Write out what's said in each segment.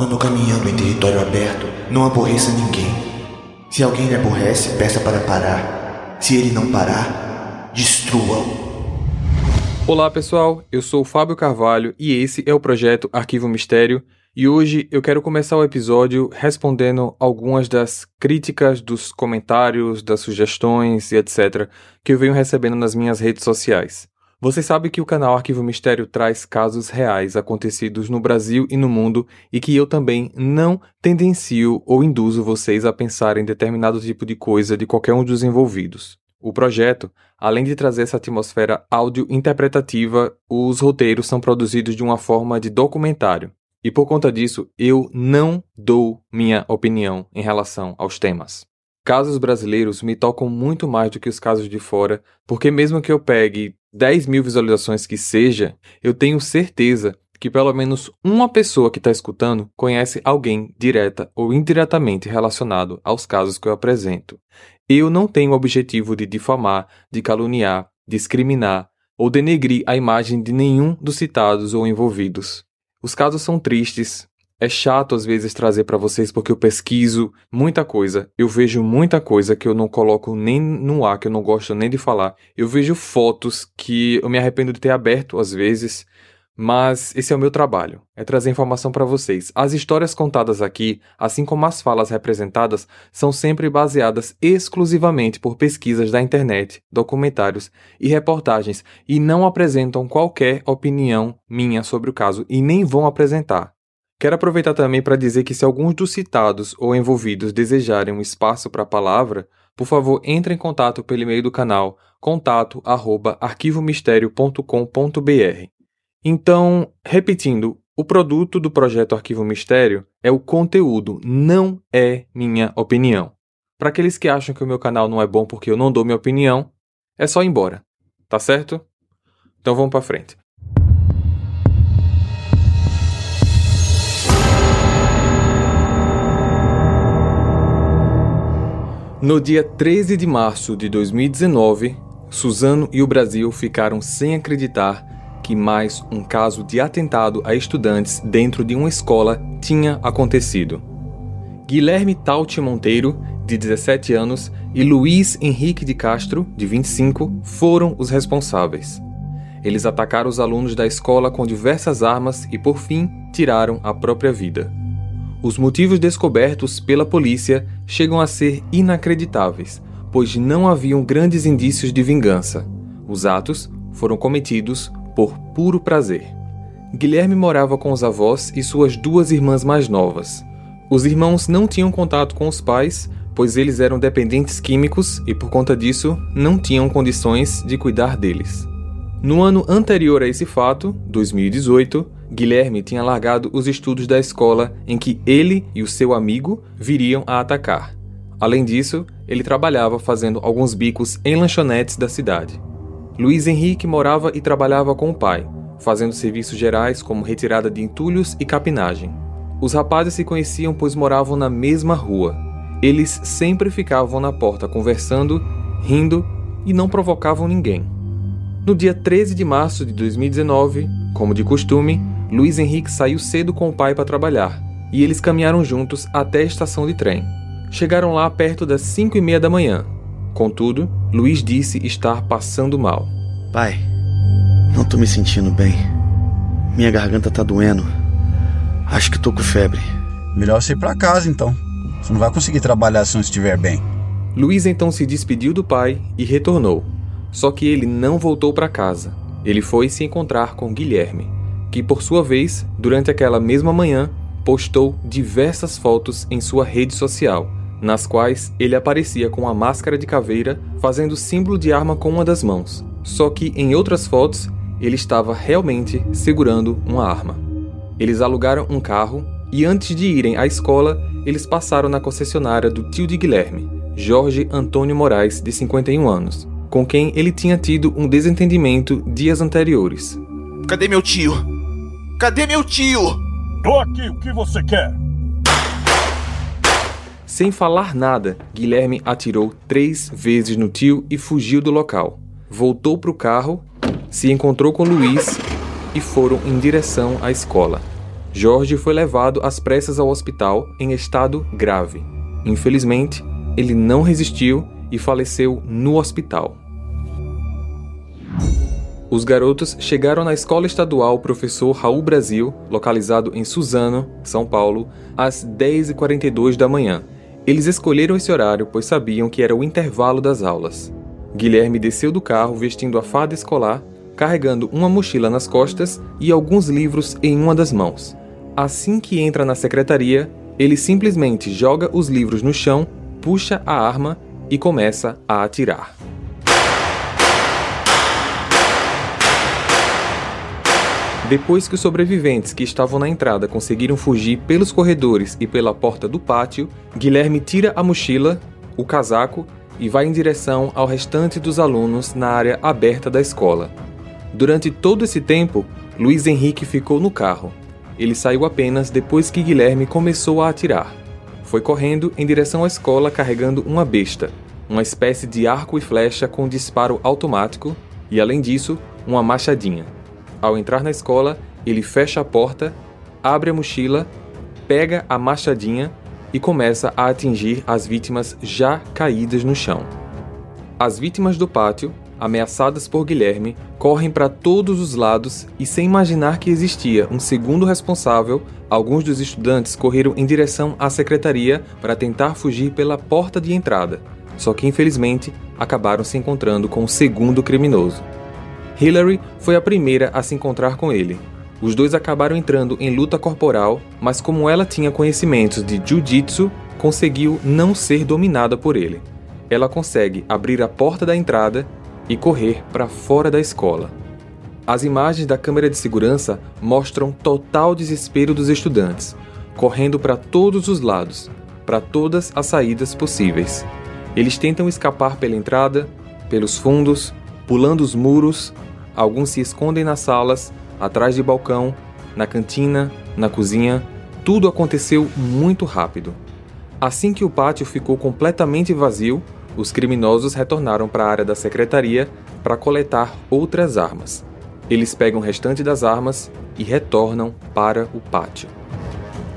Quando caminhando em território aberto, não aborreça ninguém. Se alguém lhe aborrece, peça para parar. Se ele não parar, destrua-o. Olá pessoal, eu sou Fábio Carvalho e esse é o projeto Arquivo Mistério. E hoje eu quero começar o episódio respondendo algumas das críticas, dos comentários, das sugestões e etc. que eu venho recebendo nas minhas redes sociais. Você sabe que o canal Arquivo Mistério traz casos reais acontecidos no Brasil e no mundo e que eu também não tendencio ou induzo vocês a pensar em determinado tipo de coisa de qualquer um dos envolvidos. O projeto, além de trazer essa atmosfera áudio-interpretativa, os roteiros são produzidos de uma forma de documentário. E por conta disso, eu não dou minha opinião em relação aos temas. Casos brasileiros me tocam muito mais do que os casos de fora, porque mesmo que eu pegue 10 mil visualizações que seja, eu tenho certeza que pelo menos uma pessoa que está escutando conhece alguém direta ou indiretamente relacionado aos casos que eu apresento. Eu não tenho o objetivo de difamar, de caluniar, discriminar ou denegrir a imagem de nenhum dos citados ou envolvidos. Os casos são tristes, é chato às vezes trazer para vocês porque eu pesquiso muita coisa, eu vejo muita coisa que eu não coloco nem no ar, que eu não gosto nem de falar. Eu vejo fotos que eu me arrependo de ter aberto às vezes, mas esse é o meu trabalho, é trazer informação para vocês. As histórias contadas aqui, assim como as falas representadas, são sempre baseadas exclusivamente por pesquisas da internet, documentários e reportagens e não apresentam qualquer opinião minha sobre o caso e nem vão apresentar. Quero aproveitar também para dizer que se alguns dos citados ou envolvidos desejarem um espaço para a palavra, por favor, entre em contato pelo e-mail do canal contato@arquivomistério.com.br. Então, repetindo, o produto do projeto Arquivo Mistério é o conteúdo, não é minha opinião. Para aqueles que acham que o meu canal não é bom porque eu não dou minha opinião, é só ir embora. Tá certo? Então vamos para frente. No dia 13 de março de 2019, Suzano e o Brasil ficaram sem acreditar que mais um caso de atentado a estudantes dentro de uma escola tinha acontecido. Guilherme Tauti Monteiro, de 17 anos, e Luiz Henrique de Castro, de 25, foram os responsáveis. Eles atacaram os alunos da escola com diversas armas e, por fim, tiraram a própria vida. Os motivos descobertos pela polícia chegam a ser inacreditáveis, pois não haviam grandes indícios de vingança. Os atos foram cometidos por puro prazer. Guilherme morava com os avós e suas duas irmãs mais novas. Os irmãos não tinham contato com os pais, pois eles eram dependentes químicos e, por conta disso, não tinham condições de cuidar deles. No ano anterior a esse fato, 2018, Guilherme tinha largado os estudos da escola em que ele e o seu amigo viriam a atacar. Além disso, ele trabalhava fazendo alguns bicos em lanchonetes da cidade. Luiz Henrique morava e trabalhava com o pai, fazendo serviços gerais como retirada de entulhos e capinagem. Os rapazes se conheciam pois moravam na mesma rua. Eles sempre ficavam na porta conversando, rindo e não provocavam ninguém. No dia 13 de março de 2019, como de costume, Luiz Henrique saiu cedo com o pai para trabalhar e eles caminharam juntos até a estação de trem. Chegaram lá perto das 5 e meia da manhã. Contudo, Luiz disse estar passando mal. Pai, não tô me sentindo bem. Minha garganta tá doendo. Acho que tô com febre. Melhor você ir pra casa então. Você não vai conseguir trabalhar se não estiver bem. Luiz então se despediu do pai e retornou. Só que ele não voltou para casa. Ele foi se encontrar com Guilherme que por sua vez, durante aquela mesma manhã, postou diversas fotos em sua rede social, nas quais ele aparecia com a máscara de caveira, fazendo símbolo de arma com uma das mãos. Só que em outras fotos, ele estava realmente segurando uma arma. Eles alugaram um carro e antes de irem à escola, eles passaram na concessionária do tio de Guilherme, Jorge Antônio Moraes, de 51 anos, com quem ele tinha tido um desentendimento dias anteriores. Cadê meu tio? Cadê meu tio? Tô aqui, o que você quer? Sem falar nada, Guilherme atirou três vezes no tio e fugiu do local. Voltou para o carro, se encontrou com Luiz e foram em direção à escola. Jorge foi levado às pressas ao hospital em estado grave. Infelizmente, ele não resistiu e faleceu no hospital. Os garotos chegaram na escola estadual Professor Raul Brasil, localizado em Suzano, São Paulo, às 10h42 da manhã. Eles escolheram esse horário pois sabiam que era o intervalo das aulas. Guilherme desceu do carro vestindo a farda escolar, carregando uma mochila nas costas e alguns livros em uma das mãos. Assim que entra na secretaria, ele simplesmente joga os livros no chão, puxa a arma e começa a atirar. Depois que os sobreviventes que estavam na entrada conseguiram fugir pelos corredores e pela porta do pátio, Guilherme tira a mochila, o casaco e vai em direção ao restante dos alunos na área aberta da escola. Durante todo esse tempo, Luiz Henrique ficou no carro. Ele saiu apenas depois que Guilherme começou a atirar. Foi correndo em direção à escola carregando uma besta, uma espécie de arco e flecha com disparo automático e, além disso, uma machadinha. Ao entrar na escola, ele fecha a porta, abre a mochila, pega a machadinha e começa a atingir as vítimas já caídas no chão. As vítimas do pátio, ameaçadas por Guilherme, correm para todos os lados e, sem imaginar que existia um segundo responsável, alguns dos estudantes correram em direção à secretaria para tentar fugir pela porta de entrada. Só que, infelizmente, acabaram se encontrando com o segundo criminoso. Hillary foi a primeira a se encontrar com ele. Os dois acabaram entrando em luta corporal, mas como ela tinha conhecimentos de jiu-jitsu, conseguiu não ser dominada por ele. Ela consegue abrir a porta da entrada e correr para fora da escola. As imagens da câmera de segurança mostram total desespero dos estudantes, correndo para todos os lados, para todas as saídas possíveis. Eles tentam escapar pela entrada, pelos fundos, pulando os muros Alguns se escondem nas salas, atrás de balcão, na cantina, na cozinha. Tudo aconteceu muito rápido. Assim que o pátio ficou completamente vazio, os criminosos retornaram para a área da secretaria para coletar outras armas. Eles pegam o restante das armas e retornam para o pátio.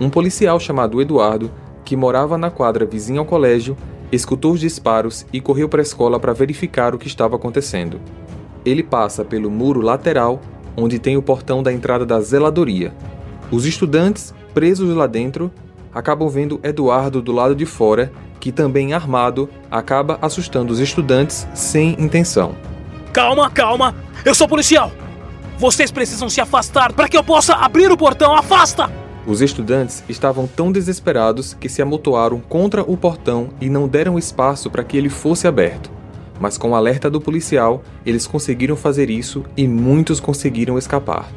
Um policial chamado Eduardo, que morava na quadra vizinha ao colégio, escutou os disparos e correu para a escola para verificar o que estava acontecendo ele passa pelo muro lateral, onde tem o portão da entrada da zeladoria. Os estudantes, presos lá dentro, acabam vendo Eduardo do lado de fora, que também armado acaba assustando os estudantes sem intenção. Calma, calma! Eu sou policial! Vocês precisam se afastar para que eu possa abrir o portão! Afasta! Os estudantes estavam tão desesperados que se amontoaram contra o portão e não deram espaço para que ele fosse aberto mas com o alerta do policial, eles conseguiram fazer isso e muitos conseguiram escapar.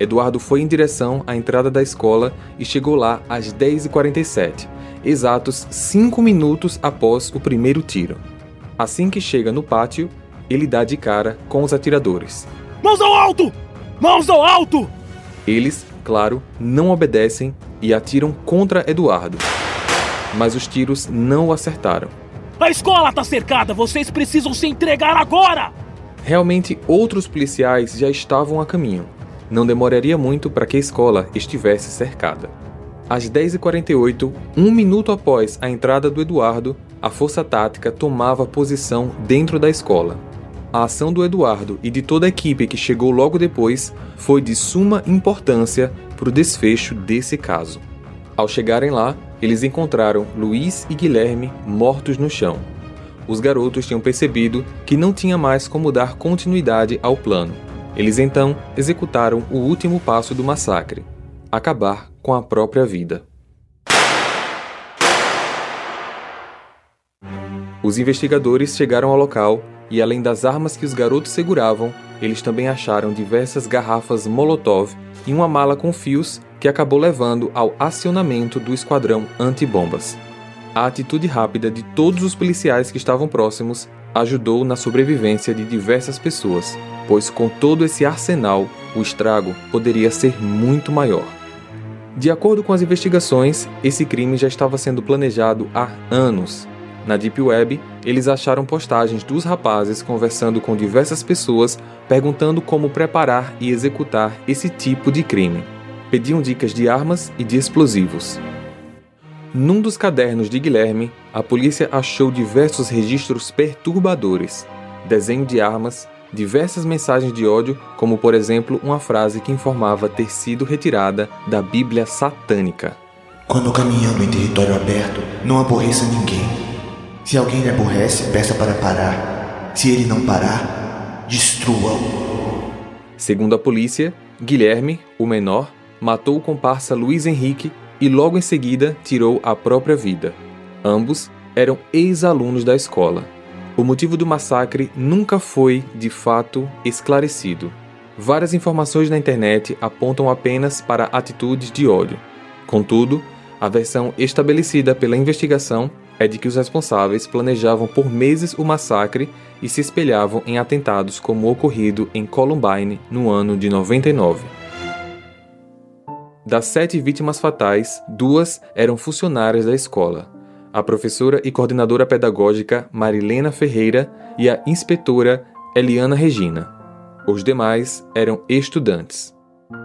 Eduardo foi em direção à entrada da escola e chegou lá às 10h47, exatos 5 minutos após o primeiro tiro. Assim que chega no pátio, ele dá de cara com os atiradores. Mãos ao alto! Mãos ao alto! Eles, claro, não obedecem e atiram contra Eduardo. Mas os tiros não o acertaram. A escola tá cercada, vocês precisam se entregar agora! Realmente, outros policiais já estavam a caminho. Não demoraria muito para que a escola estivesse cercada. Às 10h48, um minuto após a entrada do Eduardo, a força tática tomava posição dentro da escola. A ação do Eduardo e de toda a equipe que chegou logo depois foi de suma importância para o desfecho desse caso. Ao chegarem lá, eles encontraram Luiz e Guilherme mortos no chão. Os garotos tinham percebido que não tinha mais como dar continuidade ao plano. Eles então executaram o último passo do massacre: acabar com a própria vida. Os investigadores chegaram ao local e, além das armas que os garotos seguravam, eles também acharam diversas garrafas Molotov e uma mala com fios que acabou levando ao acionamento do esquadrão antibombas. A atitude rápida de todos os policiais que estavam próximos ajudou na sobrevivência de diversas pessoas, pois com todo esse arsenal, o estrago poderia ser muito maior. De acordo com as investigações, esse crime já estava sendo planejado há anos. Na Deep Web, eles acharam postagens dos rapazes conversando com diversas pessoas perguntando como preparar e executar esse tipo de crime. Pediam dicas de armas e de explosivos. Num dos cadernos de Guilherme, a polícia achou diversos registros perturbadores, desenho de armas, diversas mensagens de ódio, como por exemplo uma frase que informava ter sido retirada da Bíblia satânica. Quando caminhando em território aberto, não aborreça ninguém. Se alguém lhe aborrece, peça para parar. Se ele não parar, destrua-o. Segundo a polícia, Guilherme, o menor, matou o comparsa Luiz Henrique e logo em seguida tirou a própria vida. Ambos eram ex-alunos da escola. O motivo do massacre nunca foi, de fato, esclarecido. Várias informações na internet apontam apenas para atitudes de ódio. Contudo, a versão estabelecida pela investigação é de que os responsáveis planejavam por meses o massacre e se espelhavam em atentados como o ocorrido em Columbine no ano de 99. Das sete vítimas fatais, duas eram funcionárias da escola: a professora e coordenadora pedagógica Marilena Ferreira e a inspetora Eliana Regina. Os demais eram estudantes.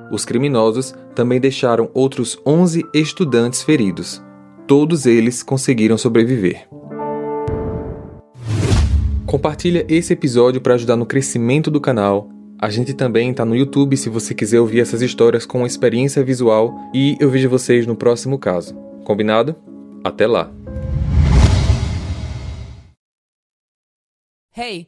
Os criminosos também deixaram outros 11 estudantes feridos. Todos eles conseguiram sobreviver. Compartilha esse episódio para ajudar no crescimento do canal. A gente também está no YouTube se você quiser ouvir essas histórias com experiência visual e eu vejo vocês no próximo caso. Combinado? Até lá. Hey,